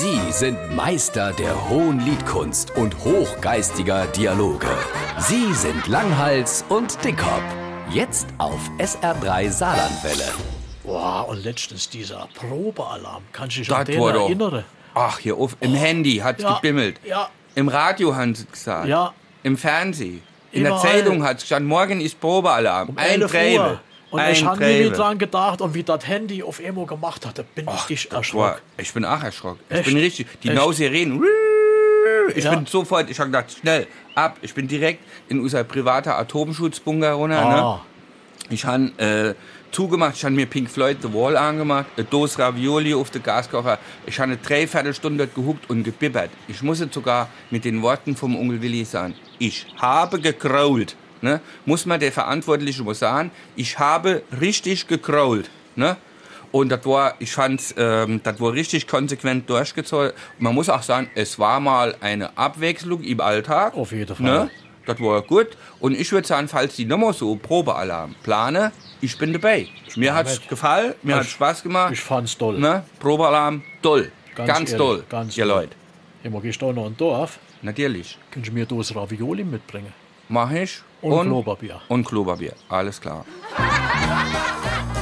Sie sind Meister der hohen Liedkunst und hochgeistiger Dialoge. Sie sind Langhals und Dickhop. Jetzt auf SR3 Saarlandwelle. Boah, und letztens dieser Probealarm. Kannst du dich an Das den war doch. erinnern? Ach, hier auf, im Handy hat's Ja, gebimmelt. ja. Im Radio haben sie gesagt. Ja. Im Fernsehen. In Überall. der Zeitung hat es gestanden, morgen ist Probealarm. Um ein 11 Treibe. Uhr. Und ein ich habe nie dran gedacht und wie das Handy auf Emo gemacht hat, da bin ich Boah, erschrocken. ich bin auch erschrocken. Ich Echt? bin richtig. Die Echt? Nausirenen. Ich Ja. bin sofort, ich habe gedacht, schnell, ab. Ich bin direkt in unser privater Atomschutzbunker runter. Ne? Ah, Ich habe äh, zugemacht, ich habe mir Pink Floyd The Wall angemacht, eine Dose Ravioli auf den Gaskocher. Ich habe eine Dreiviertelstunde dort gehuckt und gebibbert. Ich muss es sogar mit den Worten vom Onkel Willi sagen. Ich habe gekrault. Ne? Muss man der Verantwortliche muss sagen, ich habe richtig gekrault. Ne? Und das war, ich fand, ähm, das war richtig konsequent durchgezogen. Man muss auch sagen, es war mal eine Abwechslung im Alltag. Auf jeden Fall. Ne? Das war gut. Und ich würde sagen, falls die nochmal so Probealarm plane, ich bin dabei. Mir hat's mit. gefallen, mir Ich- Spaß gemacht. ich fand's toll. Ne? Probealarm, toll. Ganz, ehrlich, toll, Ganz ihr toll. Leute. Immer gehst du noch in Dorf, Natürlich. kannst du mir Dose Ravioli mitbringen. Mach ich. Und Klopapier. Und Klopapier. Alles klar.